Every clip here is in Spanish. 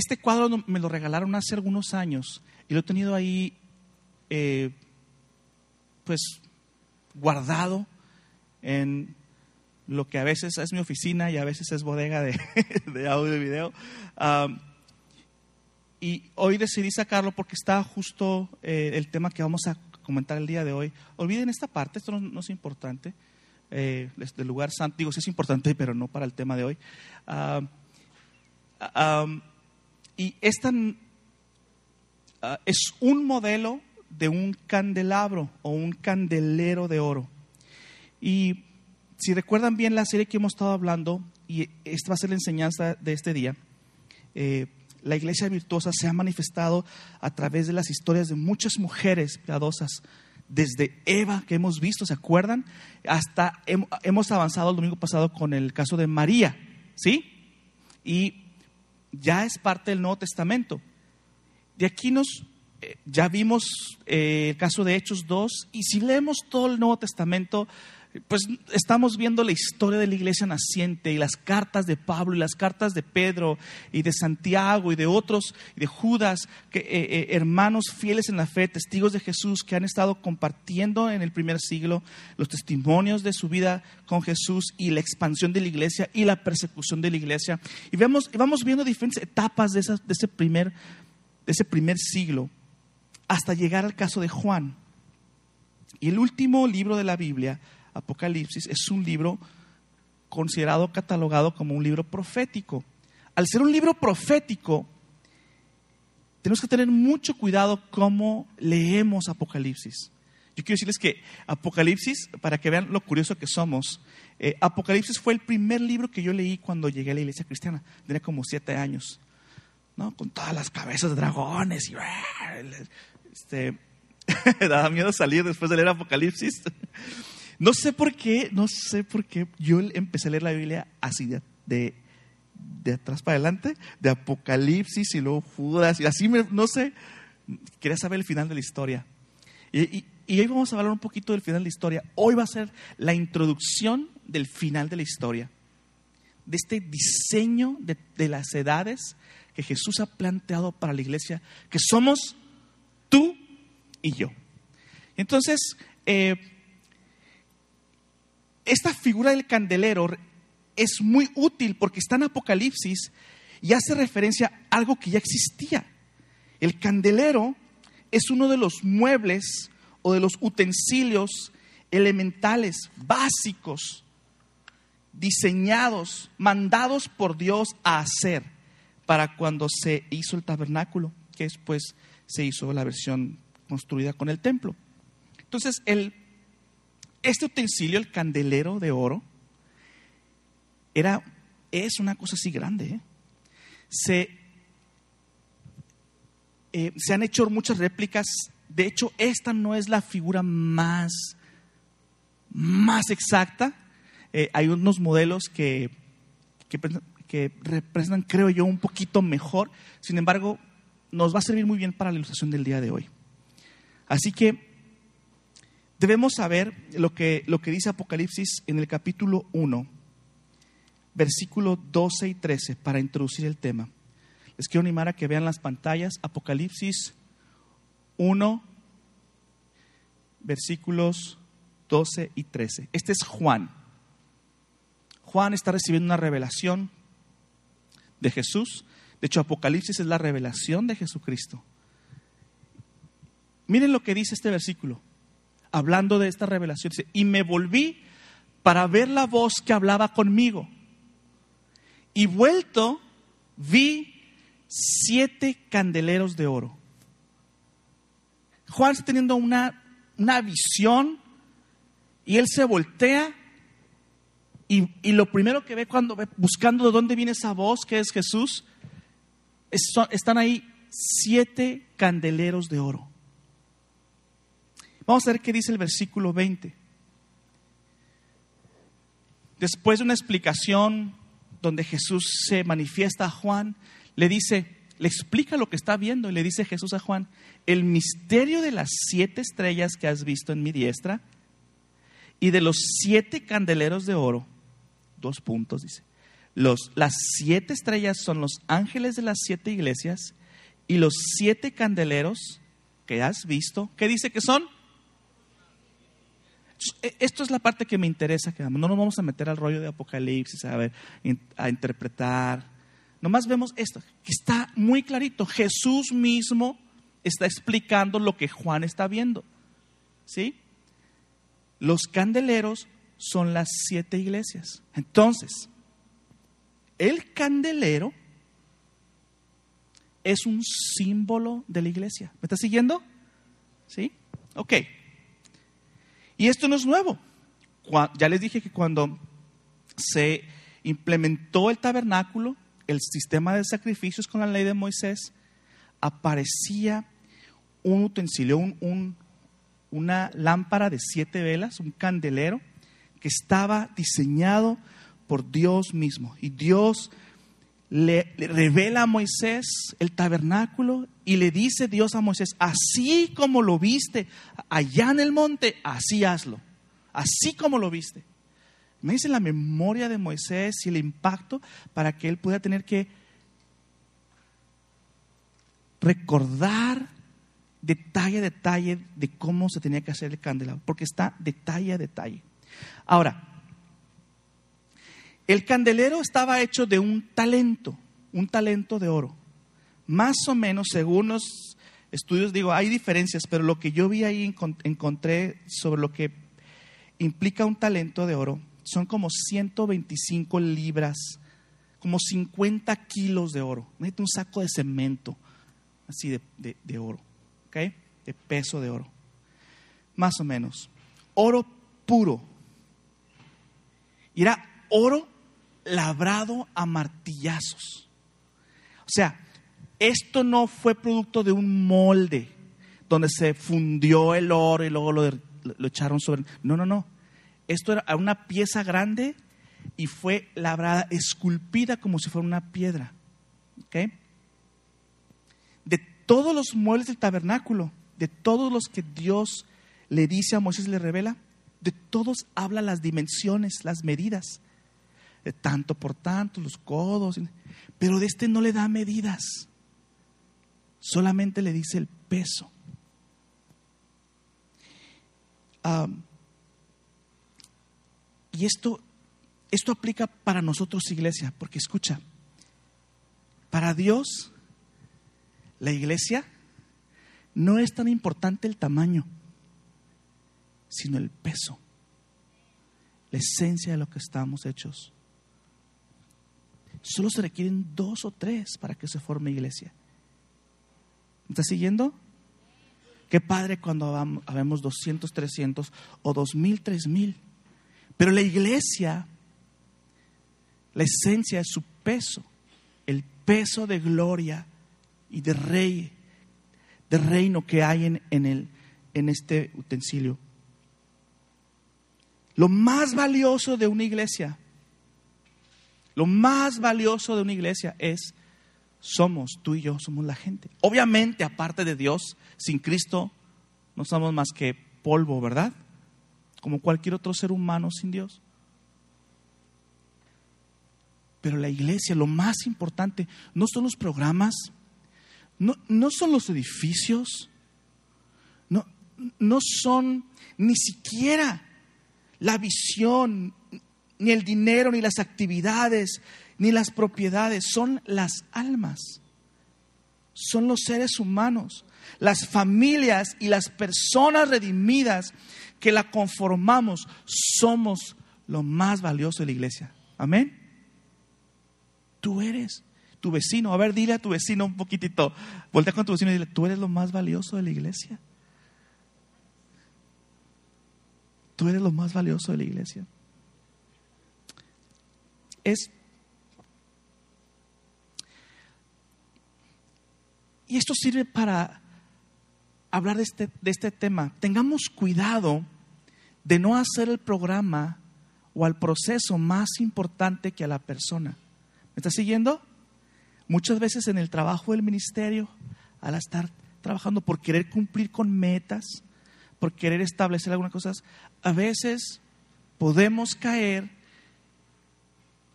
este cuadro me lo regalaron hace algunos años y lo he tenido ahí, eh, pues, guardado en lo que a veces es mi oficina y a veces es bodega de, audio y video. y hoy decidí sacarlo porque está justo eh, el tema que vamos a comentar el día de hoy. Olviden esta parte, esto no, es importante. Eh, del lugar santo, digo, sí es importante, pero no para el tema de hoy. Y esta ah, es un modelo de un candelabro o un candelero de oro. Y si recuerdan bien la serie que hemos estado hablando, y esta va a ser la enseñanza de este día, eh, la iglesia virtuosa se ha manifestado a través de las historias de muchas mujeres piadosas, desde Eva que hemos visto, ¿se acuerdan? Hasta hemos avanzado el domingo pasado con el caso de María, ¿sí? Y ya es parte del Nuevo Testamento. De aquí nos, eh, ya vimos eh, el caso de Hechos 2, y si leemos todo el Nuevo Testamento, pues estamos viendo la historia de la iglesia naciente y las cartas de Pablo y las cartas de Pedro y de Santiago y de otros, y de Judas, que, eh, eh, hermanos fieles en la fe, testigos de Jesús que han estado compartiendo en el primer siglo los testimonios de su vida con Jesús y la expansión de la iglesia y la persecución de la iglesia. Y vemos, vamos viendo diferentes etapas de, de, ese primer, de ese primer siglo hasta llegar al caso de Juan. Y el último libro de la Biblia Apocalipsis es un libro considerado, catalogado como un libro profético. Al ser un libro profético, tenemos que tener mucho cuidado cómo leemos Apocalipsis. Yo quiero decirles que Apocalipsis, para que vean lo curioso que somos, eh, Apocalipsis fue el primer libro que yo leí cuando llegué a la iglesia cristiana. Tenía como siete años, ¿no? Con todas las cabezas de dragones y... Este, daba miedo salir después de leer Apocalipsis. No sé por qué, no sé por qué yo empecé a leer la Biblia así de, de, atrás para adelante, de Apocalipsis y luego Judas, y así, no sé, quería saber el final de la historia. Y, hoy vamos a hablar un poquito del final de la historia. Hoy va a ser la introducción del final de la historia, de este diseño de, las edades que Jesús ha planteado para la iglesia, que somos tú y yo. Entonces, eh, esta figura del candelero es muy útil porque está en Apocalipsis y hace referencia a algo que ya existía. El candelero es uno de los muebles o de los utensilios elementales, básicos, diseñados, mandados por Dios a hacer para cuando se hizo el tabernáculo, que después se hizo la versión construida con el templo. Entonces, el este utensilio, el candelero de oro, era, es una cosa así grande. ¿eh? Se, eh, se han hecho muchas réplicas. De hecho, esta no es la figura más, más exacta. Eh, hay unos modelos que, que, que representan, creo yo, un poquito mejor. Sin embargo, nos va a servir muy bien para la ilustración del día de hoy. Así que debemos saber lo que, lo que dice Apocalipsis en el capítulo 1, versículo 12 y 13, para introducir el tema. Les quiero animar a que vean las pantallas, Apocalipsis 1, versículos 12 y 13. Este es Juan. Juan está recibiendo una revelación de Jesús. De hecho, Apocalipsis es la revelación de Jesucristo. Miren lo que dice este versículo hablando de esta revelación, dice, y me volví para ver la voz que hablaba conmigo. Y vuelto, vi siete candeleros de oro. Juan está teniendo una, una visión y él se voltea y, lo primero que ve cuando ve, buscando de dónde viene esa voz, que es Jesús, están ahí siete candeleros de oro. Vamos a ver qué dice el versículo 20. Después de una explicación donde Jesús se manifiesta a Juan, le dice, le explica lo que está viendo y le dice Jesús a Juan, el misterio de las siete estrellas que has visto en mi diestra y de los siete candeleros de oro, dos puntos dice, Los, las siete estrellas son los ángeles de las siete iglesias y los siete candeleros que has visto, ¿qué dice que son? E, esto es la parte que me interesa, que no nos vamos a meter al rollo de Apocalipsis, a, ver, a interpretar. Nomás vemos esto, que está muy clarito. Jesús mismo está explicando lo que Juan está viendo. ¿Sí? Los candeleros son las siete iglesias. Entonces, el candelero es un símbolo de la iglesia. ¿Me está siguiendo? ¿Sí? Ok. Y esto no es nuevo. Ya les dije que cuando se implementó el tabernáculo, el sistema de sacrificios con la ley de Moisés, aparecía un utensilio, un, una lámpara de siete velas, un candelero, que estaba diseñado por Dios mismo. Y Dios le, revela a Moisés el tabernáculo y le dice Dios a Moisés, así como lo viste allá en el monte, así hazlo. Así como lo viste. Me dice la memoria de Moisés y el impacto para que él pueda tener que recordar detalle a detalle de cómo se tenía que hacer el candelabro, porque está detalle a detalle. Ahora, el candelero estaba hecho de un talento, un talento de oro. Más o menos, según los estudios, digo, hay diferencias, pero lo que yo vi ahí encontré sobre lo que implica un talento de oro son como 125 libras, como 50 kilos de oro. Necesita un saco de cemento, así de, de oro. De peso de oro. Más o menos. Oro puro. Y era oro labrado a martillazos. O sea, esto no fue producto de un molde donde se fundió el oro y luego lo, echaron sobre. No, no, no. Esto era una pieza grande y fue labrada, esculpida como si fuera una piedra. ¿Okay? todos los muebles del tabernáculo, de todos los que Dios le dice a Moisés, le revela, de todos habla las dimensiones, las medidas, de tanto por tanto, los codos, pero de este no le da medidas, solamente le dice el peso. y esto, esto aplica para nosotros, iglesia, porque escucha, para Dios la iglesia no es tan importante el tamaño, sino el peso, la esencia de lo que estamos hechos. Solo se requieren dos o tres para que se forme iglesia. ¿Me ¿Estás siguiendo? Qué padre cuando habemos 200, 300 o 2000, 3000. Pero la iglesia, la esencia es su peso, el peso de gloria y de rey, de reino que hay en, en, el, en este utensilio. Lo más valioso de una iglesia, lo más valioso de una iglesia es, somos tú y yo, somos la gente. Obviamente, aparte de Dios, sin Cristo, no somos más que polvo, ¿verdad? Como cualquier otro ser humano sin Dios. Pero la iglesia, lo más importante, no son los programas, no, son los edificios, no, no son ni siquiera la visión, ni el dinero, ni las actividades, ni las propiedades, son las almas, son los seres humanos, las familias y las personas redimidas que la conformamos, somos lo más valioso de la iglesia. Amén. Tú eres tu vecino. A ver, dile a tu vecino un poquitito. Voltea con tu vecino y dile, tú eres lo más valioso de la iglesia. Tú eres lo más valioso de la iglesia. Es. Y esto sirve para hablar de este, de este tema. Tengamos cuidado de no hacer el programa o al proceso más importante que a la persona. ¿Me estás siguiendo? Muchas veces en el trabajo del ministerio, al estar trabajando por querer cumplir con metas, por querer establecer algunas cosas, a veces podemos caer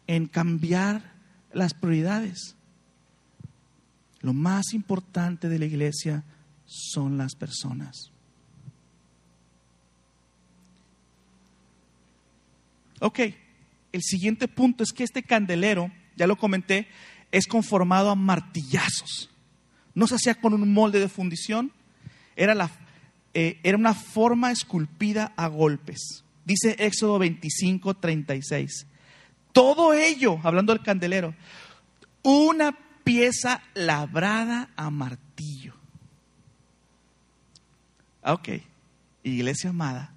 en cambiar las prioridades. Lo más importante de la iglesia son las personas. Ok, el siguiente punto es que este candelero, ya lo comenté, es conformado a martillazos. No se hacía con un molde de fundición, era, la, eh, era una forma esculpida a golpes. Dice Éxodo 25, 36. Todo ello, hablando del candelero, una pieza labrada a martillo. Ah, ok, iglesia amada.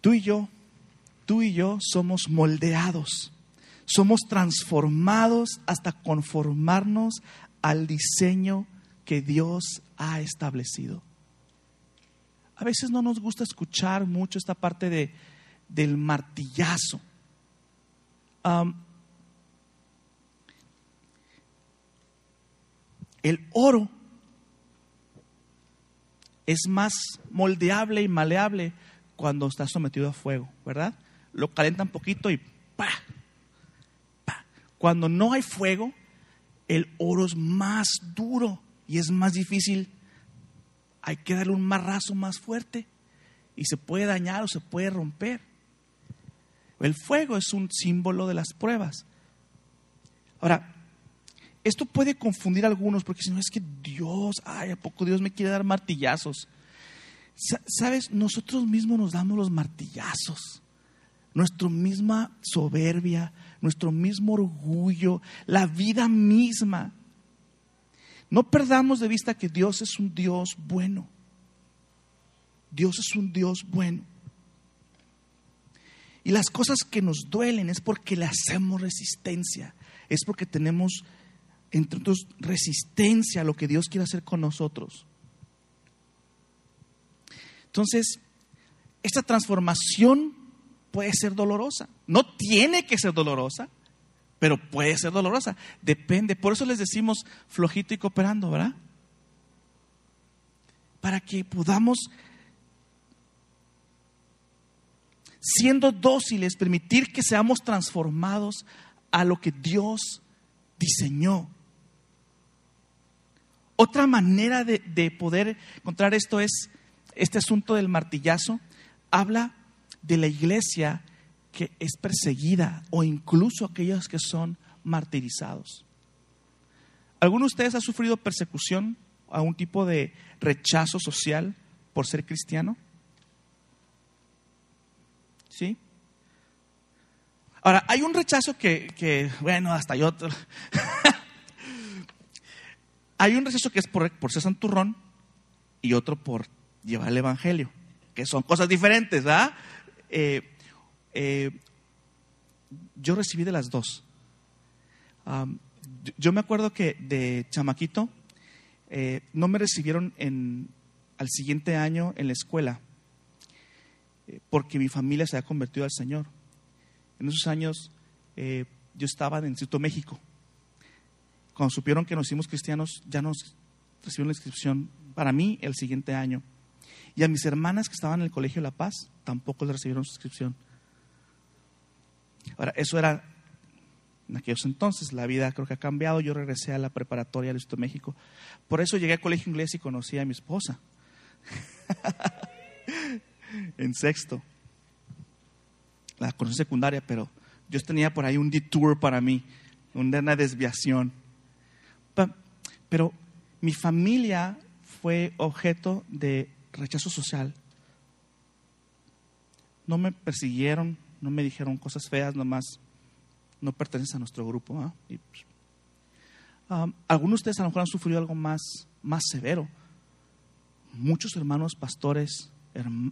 Tú y yo, tú y yo somos moldeados, somos transformados hasta conformarnos al diseño que Dios ha establecido a veces no nos gusta escuchar mucho esta parte de, del martillazo. el oro es más moldeable y maleable cuando está sometido a fuego, ¿verdad? Lo calienta un poquito y ¡pa! ¡pa! Cuando no hay fuego, el oro es más duro y es más difícil hay que darle un marrazo más fuerte y se puede dañar o se puede romper. El fuego es un símbolo de las pruebas. Ahora, esto puede confundir a algunos porque si no es que Dios, ay, ¿a poco Dios me quiere dar martillazos? Sabes, nosotros mismos nos damos los martillazos. Nuestra misma soberbia, nuestro mismo orgullo, la vida misma no perdamos de vista que Dios es un Dios bueno. Dios es un Dios bueno. Y las cosas que nos duelen es porque le hacemos resistencia. Es porque tenemos, entre otros, resistencia a lo que Dios quiere hacer con nosotros. Entonces, esta transformación puede ser dolorosa. No tiene que ser dolorosa, pero puede ser dolorosa. Depende. Por eso les decimos flojito y cooperando, ¿verdad? Para que podamos, siendo dóciles, permitir que seamos transformados a lo que Dios diseñó. Otra manera de, de poder encontrar esto es este asunto del martillazo. Habla de la iglesia que es perseguida o incluso aquellos que son martirizados. ¿Alguno de ustedes ha sufrido persecución, algún tipo de rechazo social por ser cristiano? ¿Sí? Ahora, hay un rechazo que, bueno, hasta otro. hay un rechazo que es por, por ser santurrón y otro por llevar el evangelio, que son cosas diferentes, ¿verdad? Eh, eh, yo recibí de las dos. yo me acuerdo que de chamaquito eh, no me recibieron al siguiente año en la escuela eh, porque mi familia se había convertido al Señor. En esos años yo estaba en el Instituto México. Cuando supieron que nos hicimos cristianos, ya nos recibieron la inscripción para mí el siguiente año. Y a mis hermanas que estaban en el Colegio La Paz tampoco les recibieron su inscripción. Ahora, eso era en aquellos entonces, la vida creo que ha cambiado, yo regresé a la preparatoria de Esto México. Por eso llegué al colegio inglés y conocí a mi esposa. en sexto. La conocí secundaria, pero yo tenía por ahí un detour para mí, una desviación. Pero mi familia fue objeto de rechazo social. No me persiguieron, no me dijeron cosas feas, nomás no perteneces a nuestro grupo. ¿ah? Pues, algunos de ustedes a lo mejor han sufrido algo más, más severo. Muchos hermanos pastores,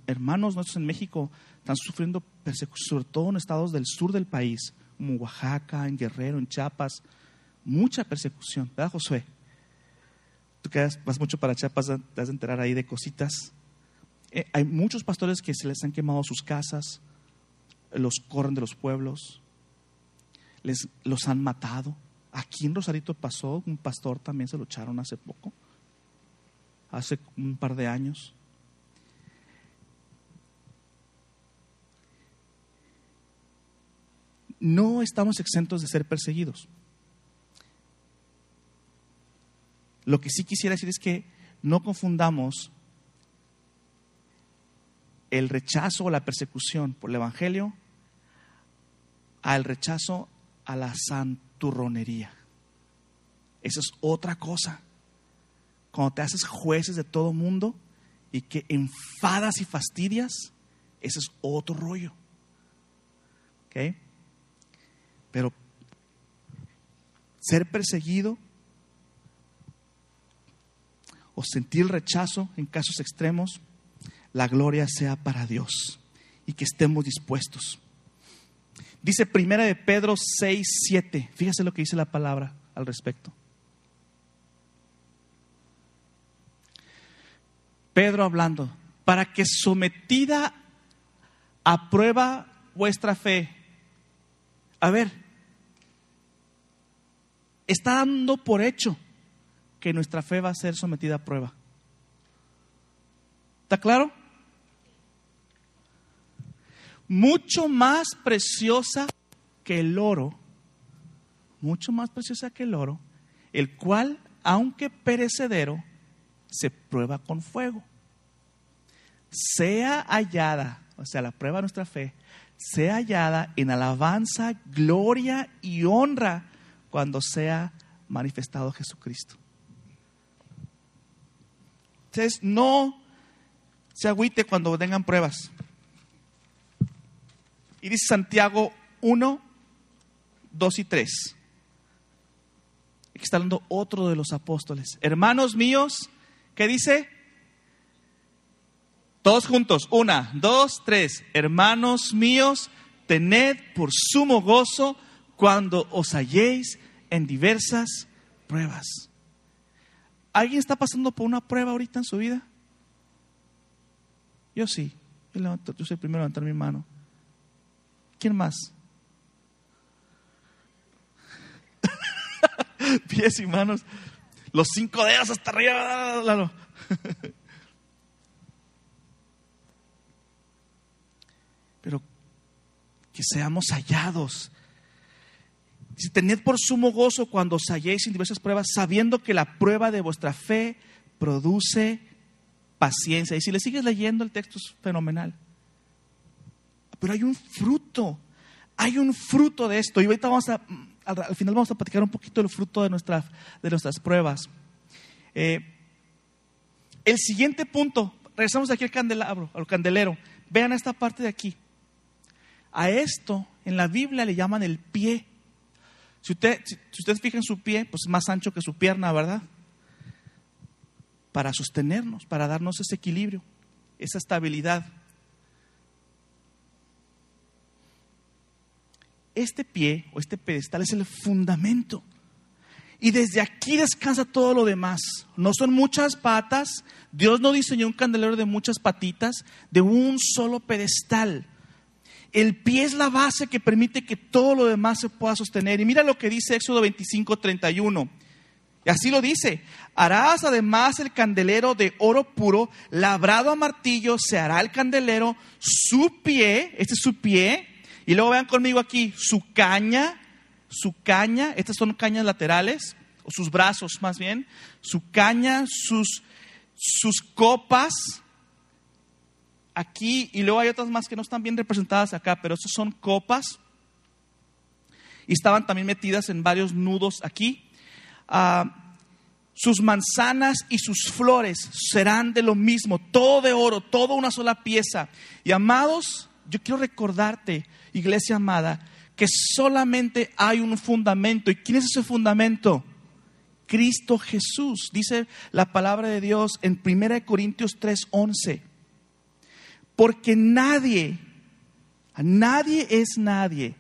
hermanos nuestros en México, están sufriendo persecución, sobre todo en estados del sur del país, como Oaxaca, en Guerrero, en Chiapas. Mucha persecución, ¿verdad, Josué? Tú que vas mucho para Chiapas, te vas a enterar ahí de cositas. Eh, hay muchos pastores que se les han quemado sus casas, los corren de los pueblos, les, los han matado. Aquí en Rosarito pasó, un pastor también se lo echaron hace poco, hace un par de años. No estamos exentos de ser perseguidos. Lo que sí quisiera decir es que no confundamos el rechazo o la persecución por el Evangelio al rechazo a la santurronería. Eso es otra cosa. Cuando te haces jueces de todo mundo y que enfadas y fastidias, ese es otro rollo. ¿Ok? Pero ser perseguido o sentir rechazo en casos extremos, la gloria sea para Dios y que estemos dispuestos. Dice primera de Pedro 6, 7. Fíjese lo que dice la palabra al respecto. Pedro hablando, para que sometida a prueba vuestra fe. A ver, está dando por hecho que nuestra fe va a ser sometida a prueba. ¿Está claro? Mucho más preciosa que el oro, mucho más preciosa que el oro, el cual, aunque perecedero, se prueba con fuego. Sea hallada, o sea, la prueba de nuestra fe, sea hallada en alabanza, gloria y honra cuando sea manifestado Jesucristo. Entonces, no se agüite cuando vengan pruebas. Y dice Santiago 1, 2 y 3. Aquí está hablando otro de los apóstoles. Hermanos míos, ¿qué dice? Todos juntos. Una, dos, tres. Hermanos míos, tened por sumo gozo cuando os halléis en diversas pruebas. ¿Alguien está pasando por una prueba ahorita en su vida? Yo sí. Yo, soy el primero a levantar mi mano. ¿Quién más? Pies y manos. Los cinco dedos hasta arriba. Pero que seamos hallados si tened por sumo gozo cuando os halléis en diversas pruebas, sabiendo que la prueba de vuestra fe produce paciencia. Y si le sigues leyendo el texto es fenomenal. Pero hay un fruto, hay un fruto de esto. Y ahorita vamos a, al, final vamos a platicar un poquito del fruto de, nuestra, de nuestras pruebas. Eh, el siguiente punto, regresamos aquí al candelabro, al candelero. Vean esta parte de aquí. A esto en la Biblia le llaman el pie si usted, si usted fija su pie, pues es más ancho que su pierna, ¿verdad? Para sostenernos, para darnos ese equilibrio, esa estabilidad. Este pie o este pedestal es el fundamento. Y desde aquí descansa todo lo demás. No son muchas patas. Dios no diseñó un candelero de muchas patitas, de un solo pedestal. El pie es la base que permite que todo lo demás se pueda sostener. Y mira lo que dice Éxodo 25, 31. Y así lo dice. Harás además el candelero de oro puro, labrado a martillo, se hará el candelero, su pie, este es su pie. Y luego vean conmigo aquí, su caña, su caña, estas son cañas laterales, o sus brazos más bien, su caña, sus, sus copas, aquí y luego hay otras más que no están bien representadas acá, pero estas son copas y estaban también metidas en varios nudos aquí. Ah, sus manzanas y sus flores serán de lo mismo, todo de oro, todo una sola pieza. Y amados, yo quiero recordarte, iglesia amada, que solamente hay un fundamento. ¿Y quién es ese fundamento? Cristo Jesús. Dice la palabra de Dios en 1 Corintios 3:11. Porque nadie, nadie es nadie.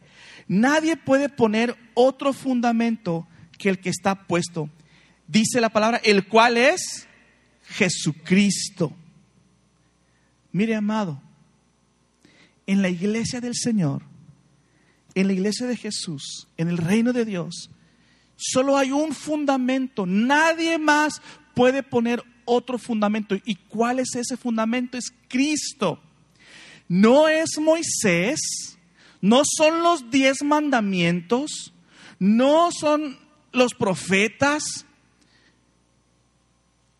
Nadie puede poner otro fundamento que el que está puesto. Dice la palabra, el cual es Jesucristo. Mire, amado, en la iglesia del Señor, en la iglesia de Jesús, en el reino de Dios, solo hay un fundamento. Nadie más puede poner otro fundamento. ¿Y cuál es ese fundamento? Es Cristo. No es Moisés, No son los diez mandamientos, no son los profetas,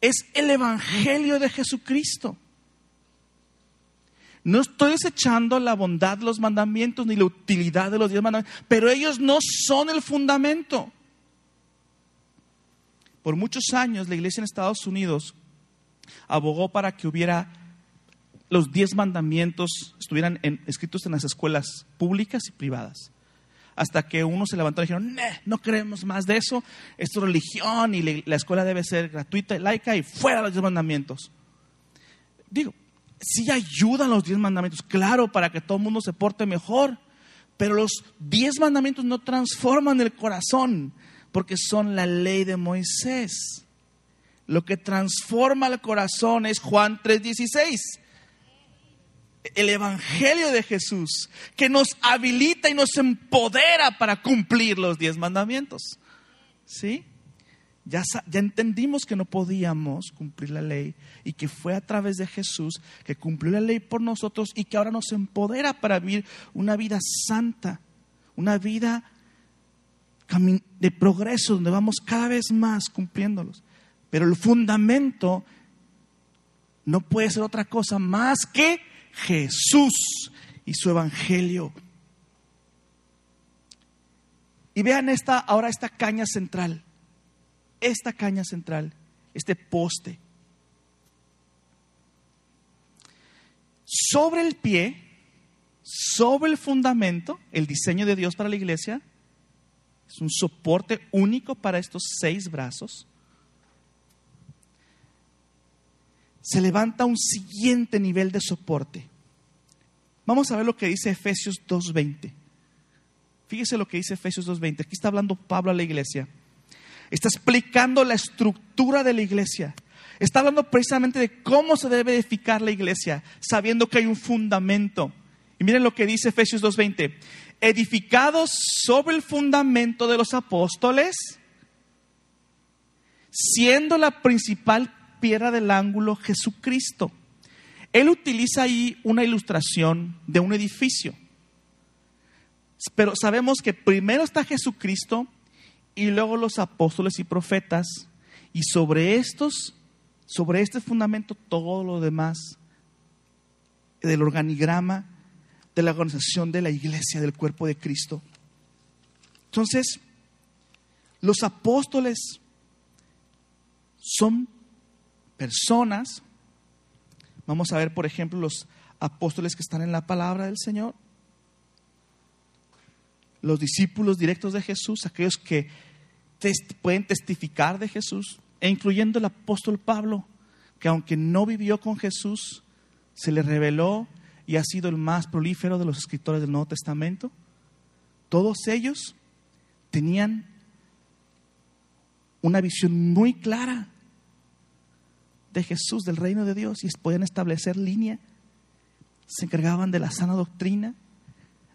es el Evangelio de Jesucristo. No estoy desechando la bondad de los mandamientos ni la utilidad de los diez mandamientos, pero ellos no son el fundamento. Por muchos años la iglesia en Estados Unidos abogó para que hubiera los diez mandamientos estuvieran escritos en las escuelas públicas y privadas. Hasta que uno se levantó y dijeron, no queremos más de eso, esto es religión y la escuela debe ser gratuita y laica y fuera los diez mandamientos. Digo, sí ayudan los diez mandamientos, claro, para que todo el mundo se porte mejor, pero los diez mandamientos no transforman el corazón, porque son la ley de Moisés. Lo que transforma el corazón es Juan 3:16. El Evangelio de Jesús, que nos habilita y nos empodera para cumplir los diez mandamientos. ¿Sí? Ya, entendimos que no podíamos cumplir la ley y que fue a través de Jesús que cumplió la ley por nosotros y que ahora nos empodera para vivir una vida santa, una vida de progreso donde vamos cada vez más cumpliéndolos. Pero el fundamento no puede ser otra cosa más que Jesús y su evangelio. Y vean esta ahora esta caña central esta caña central, este poste. Sobre el pie, sobre el fundamento, el diseño de Dios para la iglesia, es un soporte único para estos seis brazos. Se levanta un siguiente nivel de soporte. Vamos a ver lo que dice Efesios 2.20. Fíjese lo que dice Efesios 2.20. Aquí está hablando Pablo a la iglesia. Está explicando la estructura de la iglesia. Está hablando precisamente de cómo se debe edificar la iglesia, sabiendo que hay un fundamento. Y miren lo que dice Efesios 2.20. Edificados sobre el fundamento de los apóstoles, siendo la principal piedra del ángulo Jesucristo. Él utiliza ahí una ilustración de un edificio. Pero sabemos que primero está Jesucristo y luego los apóstoles y profetas, y sobre estos, sobre este fundamento, todo lo demás del organigrama de la organización de la iglesia, del cuerpo de Cristo. Entonces, los apóstoles son personas, vamos a ver, por ejemplo, los apóstoles que están en la palabra del Señor, los discípulos directos de Jesús, aquellos que pueden testificar de Jesús, e incluyendo el apóstol Pablo, que aunque no vivió con Jesús, se le reveló y ha sido el más prolífero de los escritores del Nuevo Testamento. Todos ellos tenían una visión muy clara de Jesús, del reino de Dios, y podían establecer línea. Se encargaban de la sana doctrina,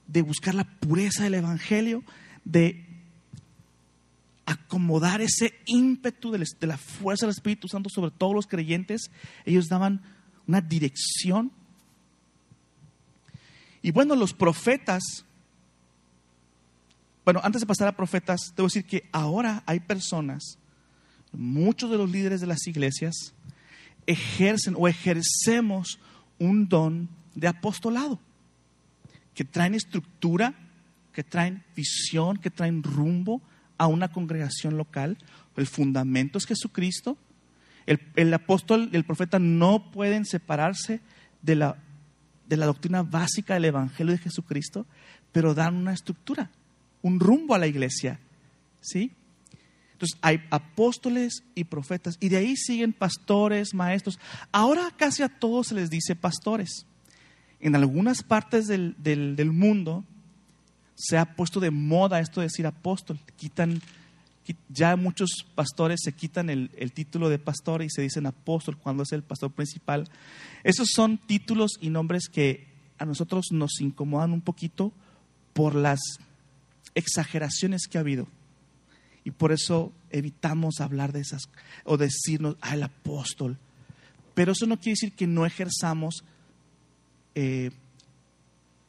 de buscar la pureza del Evangelio, de acomodar ese ímpetu de la fuerza del Espíritu Santo sobre todos los creyentes. Ellos daban una dirección. Y bueno, los profetas, bueno, antes de pasar a profetas, debo decir que ahora hay personas, muchos de los líderes de las iglesias, ejercen o ejercemos un don de apostolado que traen estructura, que traen visión, que traen rumbo a una congregación local. El fundamento es Jesucristo. El, apóstol y el profeta no pueden separarse de la, de la doctrina básica del Evangelio de Jesucristo, pero dan una estructura, un rumbo a la iglesia. ¿Sí? Entonces hay apóstoles y profetas, y de ahí siguen pastores, maestros. Ahora casi a todos se les dice pastores en algunas partes del, mundo se ha puesto de moda esto de decir apóstol. Quitan, ya muchos pastores se quitan el, el, título de pastor y se dicen apóstol cuando es el pastor principal. Esos son títulos y nombres que a nosotros nos incomodan un poquito por las exageraciones que ha habido. Y por eso evitamos hablar de esas o decirnos, ah, el apóstol. Pero eso no quiere decir que no ejerzamos eh,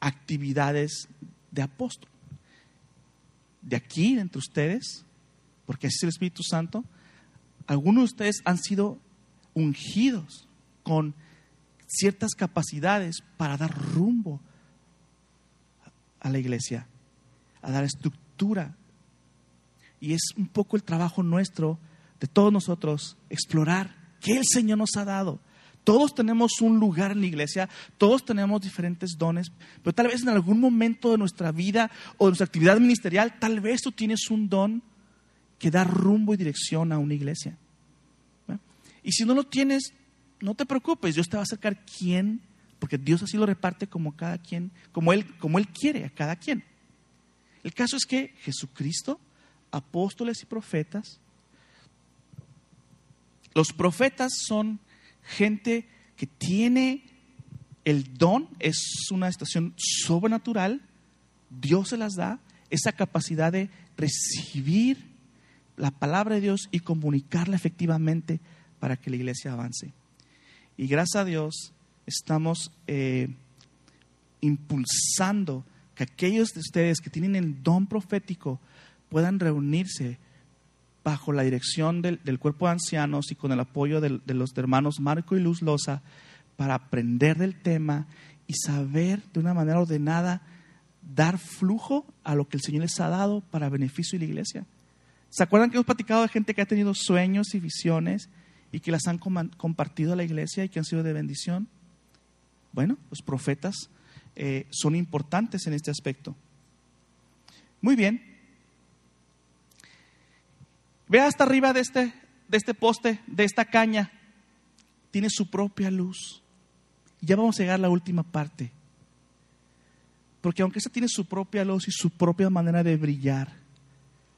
actividades de apóstol. De aquí, entre ustedes, porque es el Espíritu Santo, algunos de ustedes han sido ungidos con ciertas capacidades para dar rumbo a la iglesia, a dar estructura. Y es un poco el trabajo nuestro, de todos nosotros, explorar qué el Señor nos ha dado. Todos tenemos un lugar en la iglesia, todos tenemos diferentes dones, pero tal vez en algún momento de nuestra vida o de nuestra actividad ministerial, tal vez tú tienes un don que da rumbo y dirección a una iglesia. Y si no lo tienes, no te preocupes, Dios te va a acercar quién, porque Dios así lo reparte como cada quien, como él, como él quiere a cada quien. El caso es que Jesucristo, apóstoles y profetas, los profetas son gente que tiene el don, es una estación sobrenatural, Dios se las da, esa capacidad de recibir la palabra de Dios y comunicarla efectivamente para que la iglesia avance. Y gracias a Dios estamos eh, impulsando que aquellos de ustedes que tienen el don profético puedan reunirse bajo la dirección del, cuerpo de ancianos y con el apoyo de, de los hermanos Marco y Luz Loza para aprender del tema y saber de una manera ordenada dar flujo a lo que el Señor les ha dado para beneficio de la iglesia. ¿Se acuerdan que hemos platicado de gente que ha tenido sueños y visiones y que las han compartido a la iglesia y que han sido de bendición? Bueno, los profetas eh, son importantes en este aspecto. Muy bien. Vea hasta arriba de este, de este poste, de esta caña. Tiene su propia luz. Ya vamos a llegar a la última parte. Porque aunque esta tiene su propia luz y su propia manera de brillar,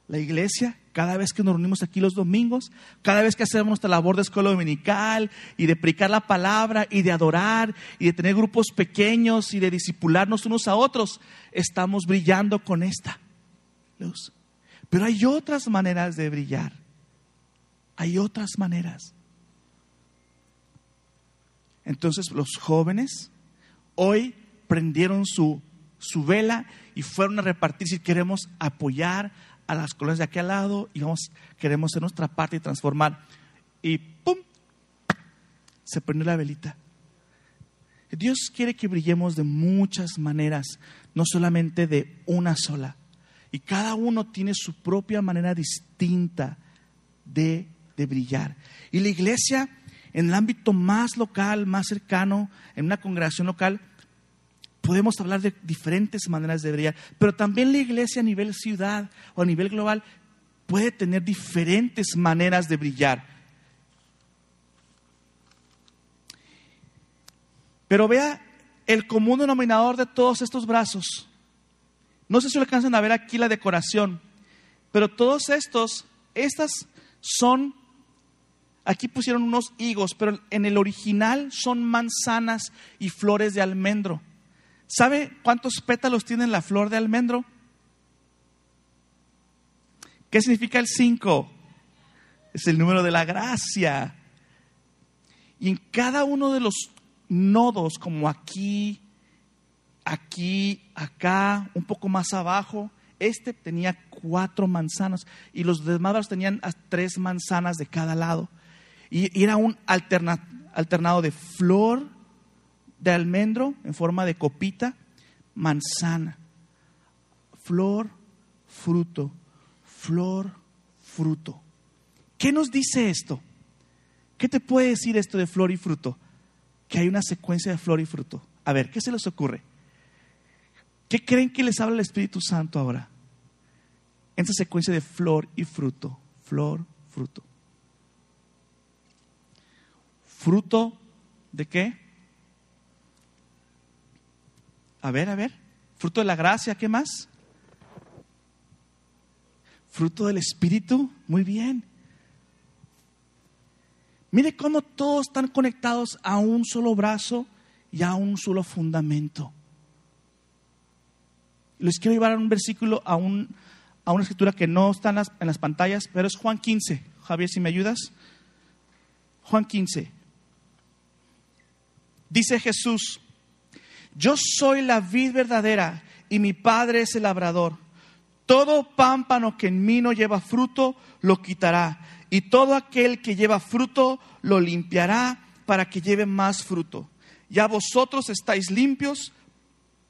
la iglesia, cada vez que nos reunimos aquí los domingos, cada vez que hacemos nuestra labor de escuela dominical y de predicar la palabra y de adorar y de tener grupos pequeños y de disipularnos unos a otros, estamos brillando con esta luz. Pero hay otras maneras de brillar. Hay otras maneras. Entonces los jóvenes hoy prendieron su, su vela y fueron a repartir si queremos apoyar a las colonias de aquí al lado y vamos, queremos hacer nuestra parte y transformar. Y ¡pum! Se prendió la velita. Dios quiere que brillemos de muchas maneras, no solamente de una sola. Y cada uno tiene su propia manera distinta de, de brillar. Y la iglesia, en el ámbito más local, más cercano, en una congregación local, podemos hablar de diferentes maneras de brillar, pero también la iglesia a nivel ciudad o a nivel global puede tener diferentes maneras de brillar. Pero vea el común denominador de todos estos brazos. No sé si lo alcanzan a ver aquí la decoración, pero todos estos, estas son, aquí pusieron unos higos, pero en el original son manzanas y flores de almendro. ¿Sabe cuántos pétalos tiene la flor de almendro? ¿Qué significa el 5? Es el número de la gracia. Y en cada uno de los nodos, como aquí, aquí, acá, un poco más abajo, este tenía cuatro manzanas y los demás tenían tres manzanas de cada lado. Y era un alternado de flor de almendro en forma de copita, manzana, flor, fruto, flor, fruto. ¿Qué nos dice esto? ¿Qué te puede decir esto de flor y fruto? Que hay una secuencia de flor y fruto. A ver, ¿qué se les ocurre? ¿Qué creen que les habla el Espíritu Santo ahora? En esta secuencia de flor y fruto, flor, fruto. ¿Fruto de qué? A ver, a ver. Fruto de la gracia, ¿qué más? Fruto del Espíritu, muy bien. Mire cómo todos están conectados a un solo brazo y a un solo fundamento. Les quiero llevar a un versículo, a, un, a una escritura que no está en las, en las pantallas, pero es Juan 15. Javier, si me ayudas. Juan 15. Dice Jesús, yo soy la vid verdadera y mi Padre es el labrador. Todo pámpano que en mí no lleva fruto, lo quitará. Y todo aquel que lleva fruto, lo limpiará para que lleve más fruto. Ya vosotros estáis limpios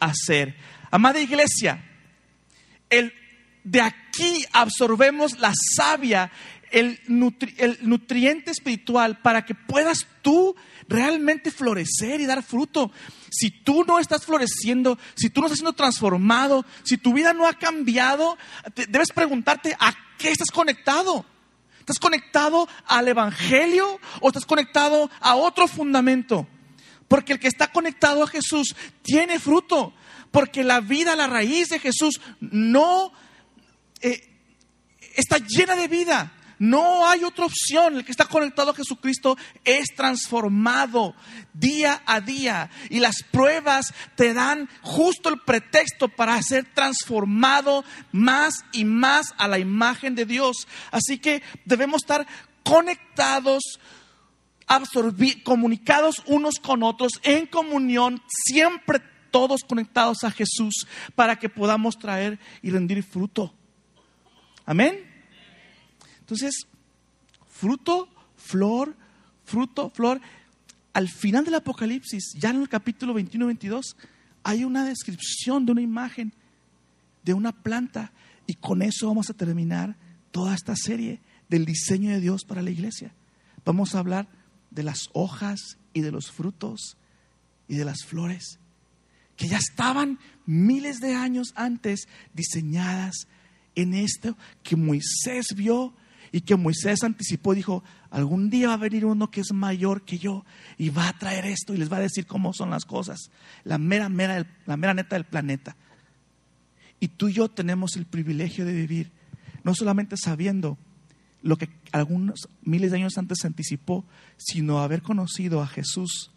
hacer. Amada iglesia, el, de aquí absorbemos la savia, el, el nutriente espiritual para que puedas tú realmente florecer y dar fruto. Si tú no estás floreciendo, si tú no estás siendo transformado, si tu vida no ha cambiado, debes preguntarte a qué estás conectado. ¿Estás conectado al Evangelio o estás conectado a otro fundamento? Porque el que está conectado a Jesús tiene fruto. Porque la vida, la raíz de Jesús no eh, está llena de vida. No hay otra opción. El que está conectado a Jesucristo es transformado día a día. Y las pruebas te dan justo el pretexto para ser transformado más y más a la imagen de Dios. Así que debemos estar conectados, comunicados unos con otros, en comunión, siempre todos conectados a Jesús, para que podamos traer y rendir fruto. Amén. Entonces, fruto, flor, fruto, flor. Al final del Apocalipsis, ya en el capítulo 21-22, hay una descripción de una imagen de una planta. Y con eso vamos a terminar toda esta serie del diseño de Dios para la iglesia. Vamos a hablar de las hojas y de los frutos y de las flores que ya estaban miles de años antes diseñadas en esto que Moisés vio y que Moisés anticipó, dijo, algún día va a venir uno que es mayor que yo y va a traer esto y les va a decir cómo son las cosas, la mera, mera, la mera neta del planeta. Y tú y yo tenemos el privilegio de vivir, no solamente sabiendo lo que algunos miles de años antes se anticipó, sino haber conocido a Jesús,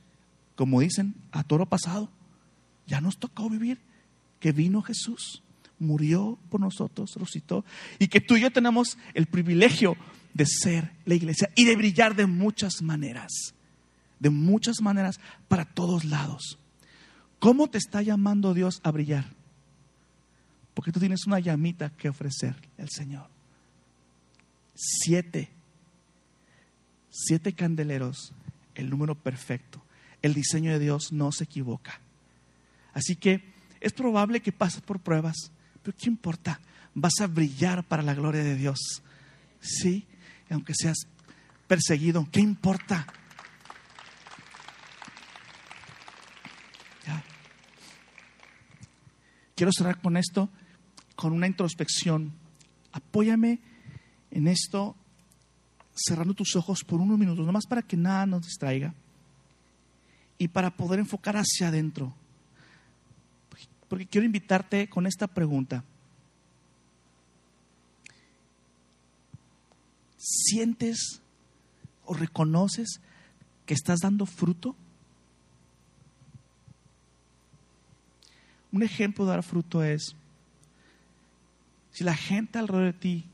como dicen, a toro pasado. Ya nos tocó vivir que vino Jesús murió por nosotros, resucitó, y que tú y yo tenemos el privilegio de ser la iglesia y de brillar de muchas maneras, de muchas maneras para todos lados. ¿Cómo te está llamando Dios a brillar? Porque tú tienes una llamita que ofrecer al Señor. Siete, siete candeleros, el número perfecto. El diseño de Dios no se equivoca. Así que es probable que pases por pruebas, pero ¿qué importa? Vas a brillar para la gloria de Dios. Sí, aunque seas perseguido, ¿qué importa? Quiero cerrar con esto, con una introspección. Apóyame en esto, cerrando tus ojos por unos minutos, nomás para que nada nos distraiga y para poder enfocar hacia adentro porque quiero invitarte con esta pregunta. ¿Sientes o reconoces que estás dando fruto? Un ejemplo de dar fruto es si la gente alrededor de ti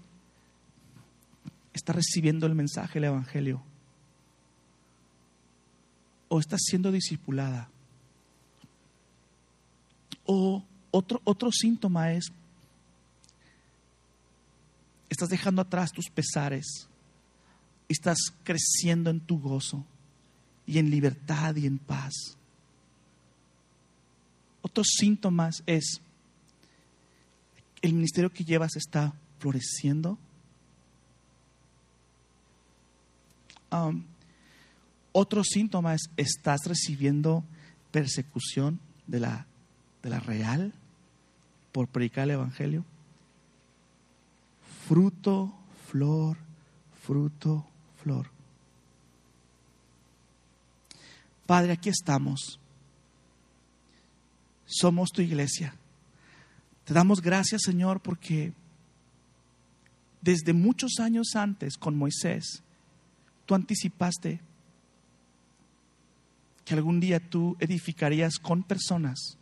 está recibiendo el mensaje del Evangelio o está siendo discipulada o otro, otro síntoma es, estás dejando atrás tus pesares, estás creciendo en tu gozo y en libertad y en paz. Otros síntomas es, el ministerio que llevas está floreciendo. Um, otro síntoma es, estás recibiendo persecución de la de la real por predicar el Evangelio? Fruto, flor, fruto, flor. Padre, aquí estamos. Somos tu iglesia. Te damos gracias, Señor, porque desde muchos años antes con Moisés, tú anticipaste que algún día tú edificarías con personas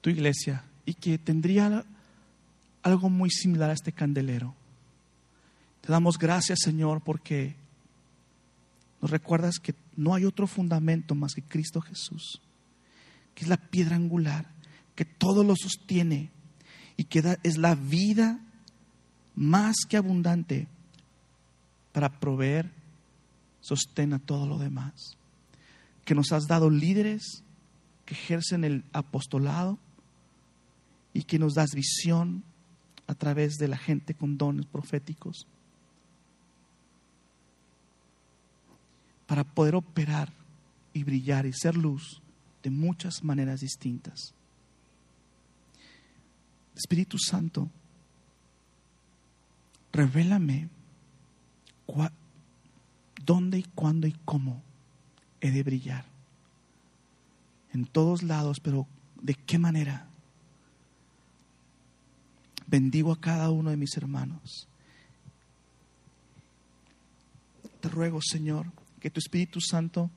tu iglesia y que tendría algo muy similar a este candelero. Te damos gracias, Señor, porque nos recuerdas que no hay otro fundamento más que Cristo Jesús, que es la piedra angular, que todo lo sostiene y que es la vida más que abundante para proveer, sostén a todo lo demás. Que nos has dado líderes que ejercen el apostolado y que nos das visión a través de la gente con dones proféticos para poder operar y brillar y ser luz de muchas maneras distintas. Espíritu Santo, revélame dónde y cuándo y cómo he de brillar. En todos lados, pero ¿de qué manera? Bendigo a cada uno de mis hermanos. Te ruego, Señor, que tu Espíritu Santo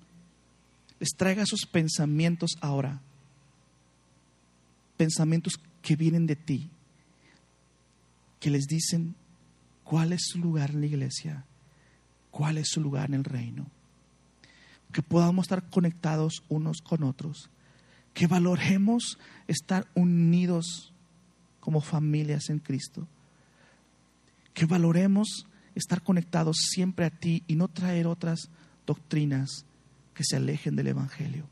les traiga esos pensamientos ahora. Pensamientos que vienen de ti, que les dicen cuál es su lugar en la iglesia, cuál es su lugar en el reino. Que podamos estar conectados unos con otros, que valoremos estar unidos como familias en Cristo, que valoremos estar conectados siempre a ti y no traer otras doctrinas que se alejen del Evangelio.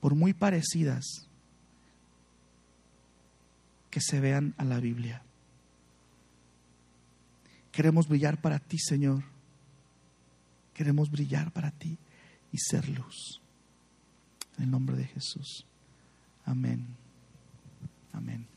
Por muy parecidas que se vean a la Biblia. Queremos brillar para ti, Señor. Queremos brillar para ti y ser luz. En el nombre de Jesús. Amén. Amén.